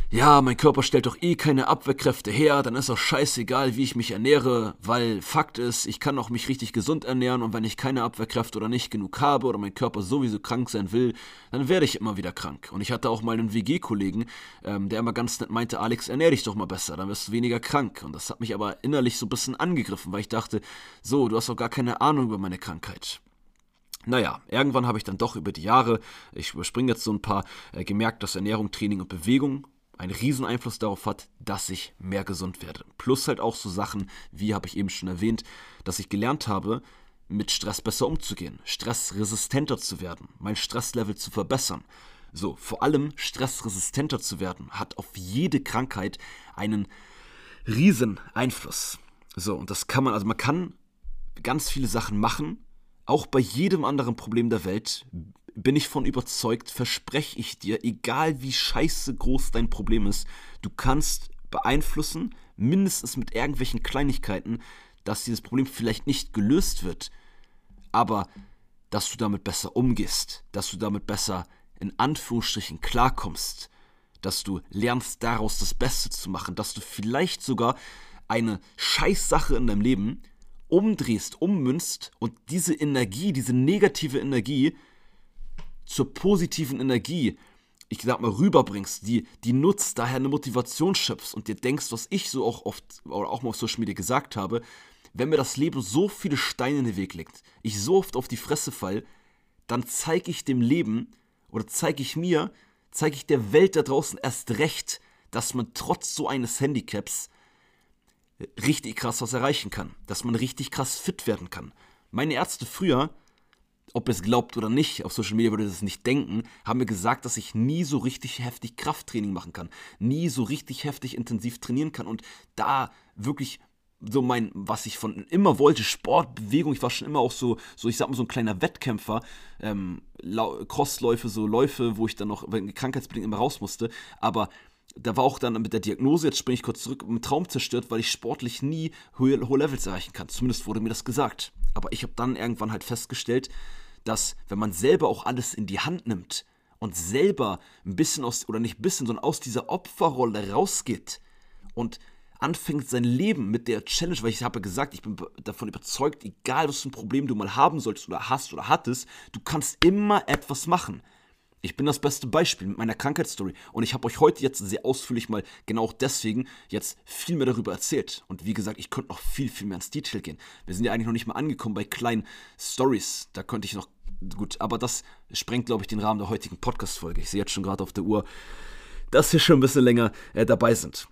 ja, mein Körper stellt doch eh keine Abwehrkräfte her, dann ist auch scheißegal, wie ich mich ernähre, weil Fakt ist, ich kann auch mich richtig gesund ernähren und wenn ich keine Abwehrkräfte oder nicht genug habe oder mein Körper sowieso krank sein will, dann werde ich immer wieder krank. Und ich hatte auch mal einen WG-Kollegen, ähm, der immer ganz nett meinte, Alex, ernähr dich doch mal besser, dann wirst du weniger krank. Und das hat mich aber innerlich so ein bisschen angegriffen, weil ich dachte, so, du hast doch gar keine Ahnung über meine Krankheit. Naja, irgendwann habe ich dann doch über die Jahre, ich überspringe jetzt so ein paar, äh, gemerkt, dass Ernährung, Training und Bewegung einen riesen Einfluss darauf hat, dass ich mehr gesund werde. Plus halt auch so Sachen, wie habe ich eben schon erwähnt, dass ich gelernt habe, mit Stress besser umzugehen, stressresistenter zu werden, mein Stresslevel zu verbessern. So, vor allem stressresistenter zu werden, hat auf jede Krankheit einen riesen Einfluss. So, und das kann man, also man kann ganz viele Sachen machen, auch bei jedem anderen Problem der Welt bin ich von überzeugt, verspreche ich dir, egal wie scheiße groß dein Problem ist, du kannst beeinflussen, mindestens mit irgendwelchen Kleinigkeiten, dass dieses Problem vielleicht nicht gelöst wird, aber dass du damit besser umgehst, dass du damit besser in Anführungsstrichen klarkommst, dass du lernst daraus das Beste zu machen, dass du vielleicht sogar eine Scheißsache in deinem Leben umdrehst, ummünzt und diese Energie, diese negative Energie zur positiven Energie, ich sag mal, rüberbringst, die, die nutzt, daher eine Motivation schöpfst und dir denkst, was ich so auch oft oder auch mal auf Social Media gesagt habe, wenn mir das Leben so viele Steine in den Weg legt, ich so oft auf die Fresse fall, dann zeige ich dem Leben oder zeige ich mir, zeige ich der Welt da draußen erst recht, dass man trotz so eines Handicaps richtig krass was erreichen kann, dass man richtig krass fit werden kann. Meine Ärzte früher ob es glaubt oder nicht, auf Social Media würde es nicht denken, haben mir gesagt, dass ich nie so richtig heftig Krafttraining machen kann, nie so richtig heftig intensiv trainieren kann und da wirklich so mein, was ich von immer wollte, Sport, Bewegung, ich war schon immer auch so, so ich sag mal so ein kleiner Wettkämpfer, ähm, Crossläufe, so Läufe, wo ich dann noch krankheitsbedingt immer raus musste, aber da war auch dann mit der Diagnose, jetzt springe ich kurz zurück, ein Traum zerstört, weil ich sportlich nie hohe, hohe Levels erreichen kann. Zumindest wurde mir das gesagt. Aber ich habe dann irgendwann halt festgestellt, dass wenn man selber auch alles in die Hand nimmt und selber ein bisschen aus, oder nicht ein bisschen, sondern aus dieser Opferrolle rausgeht und anfängt sein Leben mit der Challenge, weil ich habe gesagt, ich bin davon überzeugt, egal was für ein Problem du mal haben solltest oder hast oder hattest, du kannst immer etwas machen. Ich bin das beste Beispiel mit meiner Krankheitsstory und ich habe euch heute jetzt sehr ausführlich mal genau deswegen jetzt viel mehr darüber erzählt. Und wie gesagt, ich könnte noch viel, viel mehr ins Detail gehen. Wir sind ja eigentlich noch nicht mal angekommen bei kleinen Stories. Da könnte ich noch, gut, aber das sprengt, glaube ich, den Rahmen der heutigen Podcast-Folge. Ich sehe jetzt schon gerade auf der Uhr, dass wir schon ein bisschen länger äh, dabei sind.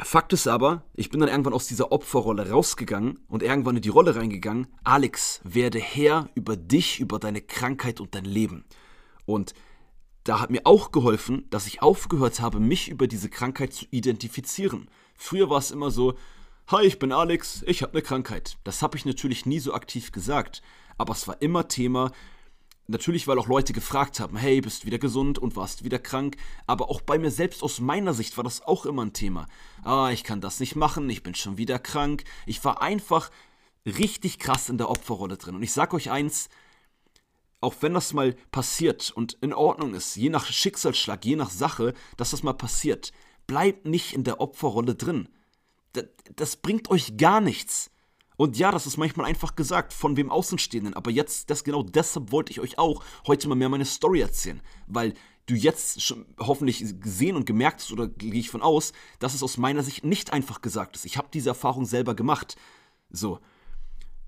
Fakt ist aber, ich bin dann irgendwann aus dieser Opferrolle rausgegangen und irgendwann in die Rolle reingegangen, Alex, werde Herr über dich, über deine Krankheit und dein Leben. Und da hat mir auch geholfen, dass ich aufgehört habe, mich über diese Krankheit zu identifizieren. Früher war es immer so, hi, ich bin Alex, ich habe eine Krankheit. Das habe ich natürlich nie so aktiv gesagt, aber es war immer Thema, Natürlich, weil auch Leute gefragt haben, hey, bist du wieder gesund und warst wieder krank? Aber auch bei mir selbst aus meiner Sicht war das auch immer ein Thema. Ah, ich kann das nicht machen, ich bin schon wieder krank. Ich war einfach richtig krass in der Opferrolle drin. Und ich sag euch eins, auch wenn das mal passiert und in Ordnung ist, je nach Schicksalsschlag, je nach Sache, dass das mal passiert, bleibt nicht in der Opferrolle drin. Das, das bringt euch gar nichts. Und ja, das ist manchmal einfach gesagt von wem Außenstehenden. Aber jetzt, das genau deshalb wollte ich euch auch heute mal mehr meine Story erzählen. Weil du jetzt schon hoffentlich gesehen und gemerkt hast, oder gehe ich von aus, dass es aus meiner Sicht nicht einfach gesagt ist. Ich habe diese Erfahrung selber gemacht. So.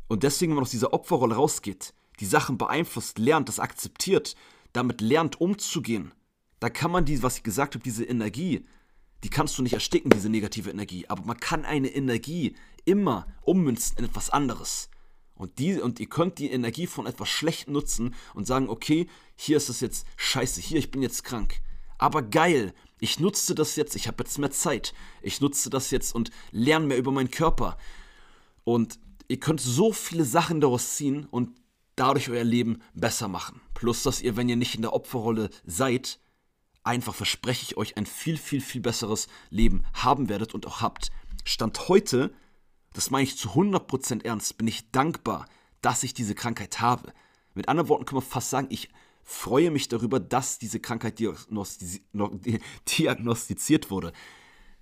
Und deswegen, wenn man aus dieser Opferrolle rausgeht, die Sachen beeinflusst, lernt, das akzeptiert, damit lernt umzugehen, da kann man die, was ich gesagt habe, diese Energie, die kannst du nicht ersticken, diese negative Energie. Aber man kann eine Energie immer ummünzen in etwas anderes. Und, die, und ihr könnt die Energie von etwas schlecht nutzen und sagen, okay, hier ist es jetzt scheiße, hier, ich bin jetzt krank. Aber geil, ich nutze das jetzt, ich habe jetzt mehr Zeit. Ich nutze das jetzt und lerne mehr über meinen Körper. Und ihr könnt so viele Sachen daraus ziehen und dadurch euer Leben besser machen. Plus, dass ihr, wenn ihr nicht in der Opferrolle seid, einfach verspreche ich euch ein viel, viel, viel besseres Leben haben werdet und auch habt. Stand heute das meine ich zu 100% ernst, bin ich dankbar, dass ich diese Krankheit habe. Mit anderen Worten kann man fast sagen, ich freue mich darüber, dass diese Krankheit diagnostiziert wurde.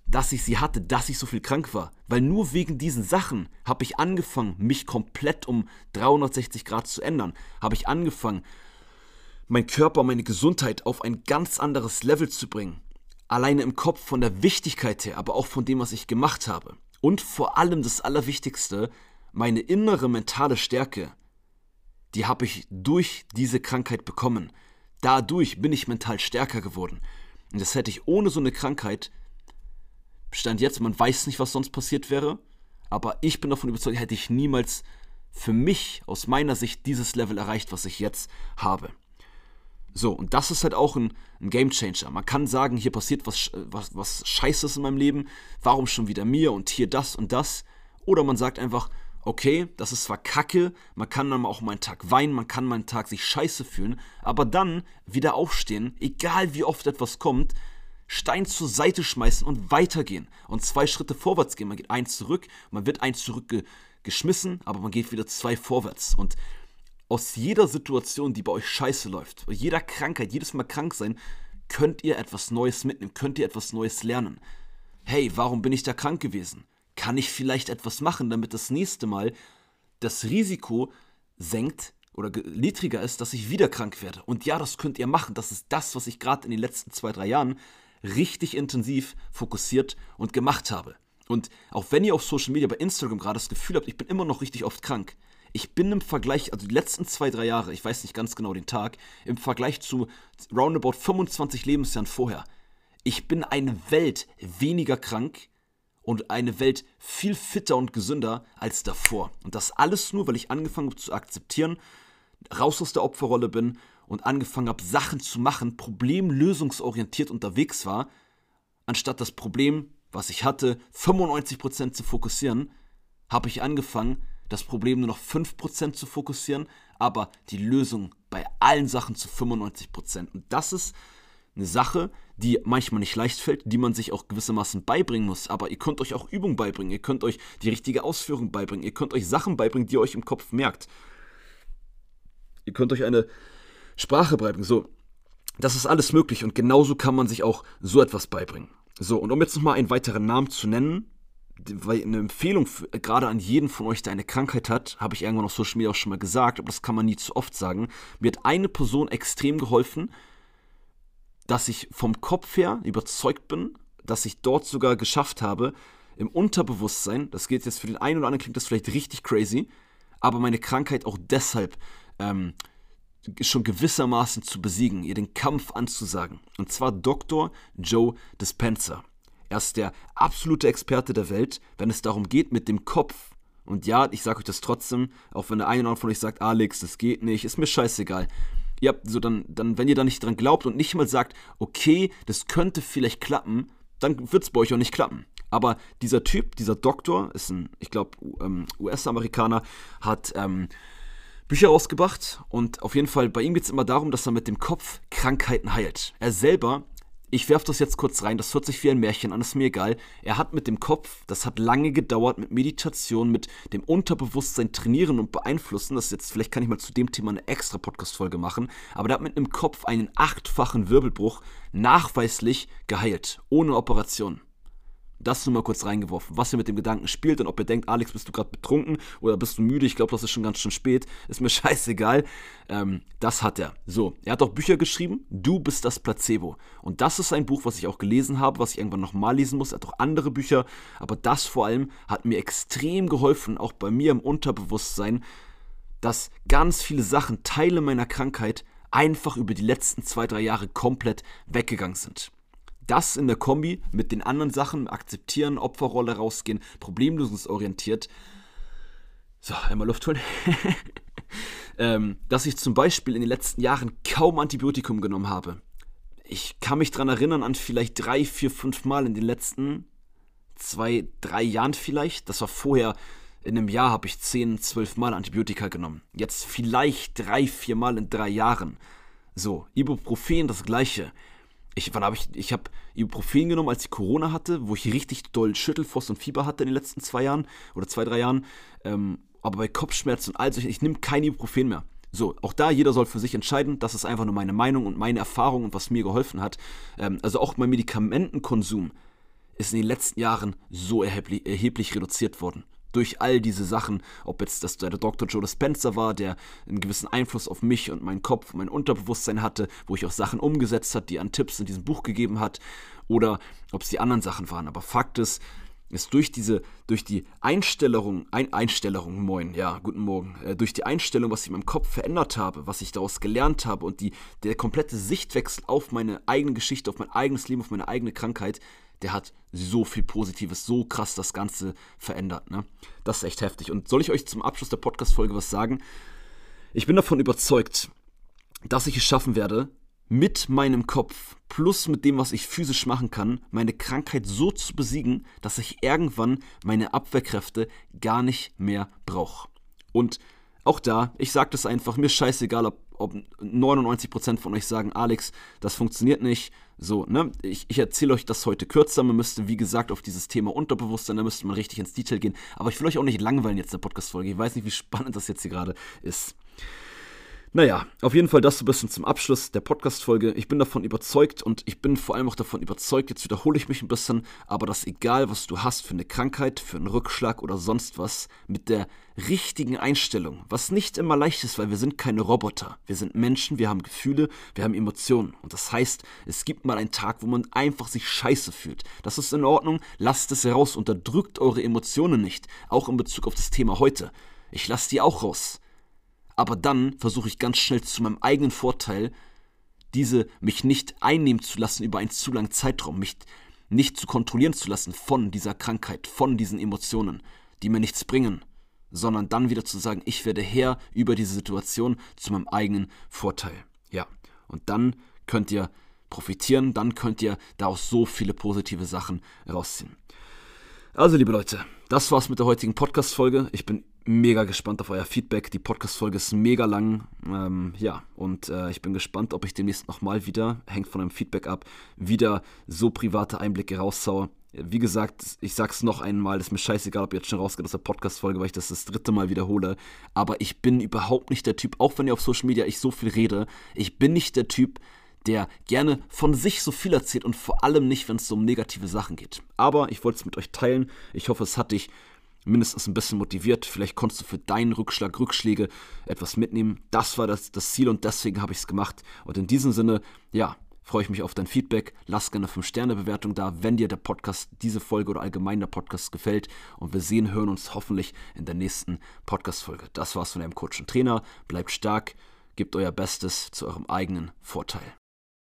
Dass ich sie hatte, dass ich so viel krank war. Weil nur wegen diesen Sachen habe ich angefangen, mich komplett um 360 Grad zu ändern. Habe ich angefangen, meinen Körper, meine Gesundheit auf ein ganz anderes Level zu bringen. Alleine im Kopf von der Wichtigkeit her, aber auch von dem, was ich gemacht habe. Und vor allem das Allerwichtigste, meine innere mentale Stärke, die habe ich durch diese Krankheit bekommen. Dadurch bin ich mental stärker geworden. Und das hätte ich ohne so eine Krankheit, stand jetzt, man weiß nicht, was sonst passiert wäre, aber ich bin davon überzeugt, hätte ich niemals für mich aus meiner Sicht dieses Level erreicht, was ich jetzt habe. So, und das ist halt auch ein, ein Game Changer. Man kann sagen, hier passiert was, was, was Scheißes in meinem Leben, warum schon wieder mir und hier das und das. Oder man sagt einfach, okay, das ist zwar kacke, man kann dann auch mal einen Tag weinen, man kann mal einen Tag sich scheiße fühlen, aber dann wieder aufstehen, egal wie oft etwas kommt, Stein zur Seite schmeißen und weitergehen. Und zwei Schritte vorwärts gehen. Man geht eins zurück, man wird eins zurückgeschmissen, aber man geht wieder zwei vorwärts. Und aus jeder Situation, die bei euch scheiße läuft, jeder Krankheit, jedes Mal krank sein, könnt ihr etwas Neues mitnehmen, könnt ihr etwas Neues lernen. Hey, warum bin ich da krank gewesen? Kann ich vielleicht etwas machen, damit das nächste Mal das Risiko senkt oder niedriger ist, dass ich wieder krank werde? Und ja, das könnt ihr machen. Das ist das, was ich gerade in den letzten zwei, drei Jahren richtig intensiv fokussiert und gemacht habe. Und auch wenn ihr auf Social Media bei Instagram gerade das Gefühl habt, ich bin immer noch richtig oft krank, ich bin im Vergleich, also die letzten zwei, drei Jahre, ich weiß nicht ganz genau den Tag, im Vergleich zu roundabout 25 Lebensjahren vorher, ich bin eine Welt weniger krank und eine Welt viel fitter und gesünder als davor. Und das alles nur, weil ich angefangen habe zu akzeptieren, raus aus der Opferrolle bin und angefangen habe, Sachen zu machen, problemlösungsorientiert unterwegs war, anstatt das Problem, was ich hatte, 95% zu fokussieren, habe ich angefangen, das Problem nur noch 5% zu fokussieren, aber die Lösung bei allen Sachen zu 95%. Und das ist eine Sache, die manchmal nicht leicht fällt, die man sich auch gewissermaßen beibringen muss. Aber ihr könnt euch auch Übungen beibringen, ihr könnt euch die richtige Ausführung beibringen, ihr könnt euch Sachen beibringen, die ihr euch im Kopf merkt. Ihr könnt euch eine Sprache beibringen. So, das ist alles möglich und genauso kann man sich auch so etwas beibringen. So, und um jetzt nochmal einen weiteren Namen zu nennen, weil eine Empfehlung für, gerade an jeden von euch, der eine Krankheit hat, habe ich irgendwann auf Social Media auch schon mal gesagt, aber das kann man nie zu oft sagen. Mir hat eine Person extrem geholfen, dass ich vom Kopf her überzeugt bin, dass ich dort sogar geschafft habe, im Unterbewusstsein, das geht jetzt für den einen oder anderen, klingt das vielleicht richtig crazy, aber meine Krankheit auch deshalb ähm, schon gewissermaßen zu besiegen, ihr den Kampf anzusagen. Und zwar Dr. Joe Dispenza. Er ist der absolute Experte der Welt, wenn es darum geht, mit dem Kopf. Und ja, ich sage euch das trotzdem, auch wenn der eine oder andere von euch sagt, Alex, das geht nicht, ist mir scheißegal. Ja, so dann, dann, wenn ihr da nicht dran glaubt und nicht mal sagt, okay, das könnte vielleicht klappen, dann wird es bei euch auch nicht klappen. Aber dieser Typ, dieser Doktor, ist ein, ich glaube, ähm, US-Amerikaner, hat ähm, Bücher rausgebracht und auf jeden Fall bei ihm geht es immer darum, dass er mit dem Kopf Krankheiten heilt. Er selber, ich werfe das jetzt kurz rein, das hört sich wie ein Märchen an, ist mir egal. Er hat mit dem Kopf, das hat lange gedauert, mit Meditation, mit dem Unterbewusstsein trainieren und beeinflussen. Das jetzt, vielleicht kann ich mal zu dem Thema eine extra Podcast-Folge machen, aber der hat mit dem Kopf einen achtfachen Wirbelbruch nachweislich geheilt, ohne Operation. Das nur mal kurz reingeworfen, was ihr mit dem Gedanken spielt und ob ihr denkt, Alex, bist du gerade betrunken oder bist du müde? Ich glaube, das ist schon ganz schön spät. Ist mir scheißegal. Ähm, das hat er. So, er hat auch Bücher geschrieben. Du bist das Placebo. Und das ist ein Buch, was ich auch gelesen habe, was ich irgendwann nochmal lesen muss. Er hat auch andere Bücher. Aber das vor allem hat mir extrem geholfen, auch bei mir im Unterbewusstsein, dass ganz viele Sachen, Teile meiner Krankheit, einfach über die letzten zwei, drei Jahre komplett weggegangen sind das in der Kombi mit den anderen Sachen, akzeptieren, Opferrolle rausgehen, problemlösungsorientiert. So, einmal Luft holen. ähm, dass ich zum Beispiel in den letzten Jahren kaum Antibiotikum genommen habe. Ich kann mich daran erinnern an vielleicht drei, vier, fünf Mal in den letzten zwei, drei Jahren vielleicht. Das war vorher, in einem Jahr habe ich zehn, zwölf Mal Antibiotika genommen. Jetzt vielleicht drei, vier Mal in drei Jahren. So, Ibuprofen das gleiche ich, wann habe ich, ich habe Ibuprofen genommen, als ich Corona hatte, wo ich richtig doll Schüttelfrost und Fieber hatte in den letzten zwei Jahren oder zwei, drei Jahren. Ähm, aber bei Kopfschmerzen und all solchen, ich nehme kein Ibuprofen mehr. So, auch da, jeder soll für sich entscheiden. Das ist einfach nur meine Meinung und meine Erfahrung und was mir geholfen hat. Ähm, also auch mein Medikamentenkonsum ist in den letzten Jahren so erheblich, erheblich reduziert worden durch all diese Sachen, ob jetzt das der Dr. Joe Dispenza war, der einen gewissen Einfluss auf mich und meinen Kopf, mein Unterbewusstsein hatte, wo ich auch Sachen umgesetzt hat, die an Tipps in diesem Buch gegeben hat, oder ob es die anderen Sachen waren. Aber Fakt ist, ist durch diese, durch die Einstellung, ein, Einstellung, moin, ja, guten Morgen, äh, durch die Einstellung, was ich in meinem Kopf verändert habe, was ich daraus gelernt habe und die, der komplette Sichtwechsel auf meine eigene Geschichte, auf mein eigenes Leben, auf meine eigene Krankheit, der hat so viel Positives, so krass das Ganze verändert. Ne? Das ist echt heftig. Und soll ich euch zum Abschluss der Podcast-Folge was sagen? Ich bin davon überzeugt, dass ich es schaffen werde, mit meinem Kopf plus mit dem, was ich physisch machen kann, meine Krankheit so zu besiegen, dass ich irgendwann meine Abwehrkräfte gar nicht mehr brauche. Und auch da, ich sage das einfach, mir scheißegal, ob, ob 99% von euch sagen, Alex, das funktioniert nicht. So, ne? Ich, ich erzähle euch das heute kürzer. Man müsste, wie gesagt, auf dieses Thema Unterbewusstsein, da müsste man richtig ins Detail gehen. Aber ich will euch auch nicht langweilen jetzt in der Podcast-Folge. Ich weiß nicht, wie spannend das jetzt hier gerade ist. Naja, auf jeden Fall das so ein bisschen zum Abschluss der Podcast-Folge. Ich bin davon überzeugt und ich bin vor allem auch davon überzeugt, jetzt wiederhole ich mich ein bisschen, aber dass egal, was du hast für eine Krankheit, für einen Rückschlag oder sonst was, mit der richtigen Einstellung, was nicht immer leicht ist, weil wir sind keine Roboter. Wir sind Menschen, wir haben Gefühle, wir haben Emotionen. Und das heißt, es gibt mal einen Tag, wo man einfach sich scheiße fühlt. Das ist in Ordnung, lasst es heraus, unterdrückt eure Emotionen nicht, auch in Bezug auf das Thema heute. Ich lasse die auch raus aber dann versuche ich ganz schnell zu meinem eigenen Vorteil, diese mich nicht einnehmen zu lassen über einen zu langen Zeitraum, mich nicht zu kontrollieren zu lassen von dieser Krankheit, von diesen Emotionen, die mir nichts bringen, sondern dann wieder zu sagen, ich werde Herr über diese Situation zu meinem eigenen Vorteil. Ja, und dann könnt ihr profitieren, dann könnt ihr daraus so viele positive Sachen rausziehen. Also, liebe Leute, das war's mit der heutigen Podcast-Folge. Ich bin mega gespannt auf euer Feedback. Die Podcast-Folge ist mega lang. Ähm, ja, und äh, ich bin gespannt, ob ich demnächst nochmal wieder, hängt von eurem Feedback ab, wieder so private Einblicke raushaue. Wie gesagt, ich sag's noch einmal, ist mir scheißegal, ob ihr jetzt schon rausgeht aus der Podcast-Folge, weil ich das das dritte Mal wiederhole. Aber ich bin überhaupt nicht der Typ, auch wenn ihr auf Social Media ich so viel rede, ich bin nicht der Typ, der gerne von sich so viel erzählt und vor allem nicht, wenn es so um negative Sachen geht. Aber ich wollte es mit euch teilen. Ich hoffe, es hat dich mindestens ein bisschen motiviert. Vielleicht konntest du für deinen Rückschlag, Rückschläge etwas mitnehmen. Das war das, das Ziel und deswegen habe ich es gemacht. Und in diesem Sinne, ja, freue ich mich auf dein Feedback. Lass gerne eine 5-Sterne-Bewertung da, wenn dir der Podcast, diese Folge oder allgemein der Podcast gefällt. Und wir sehen, hören uns hoffentlich in der nächsten Podcast-Folge. Das war's von deinem Coach und Trainer. Bleibt stark, gebt euer Bestes zu eurem eigenen Vorteil.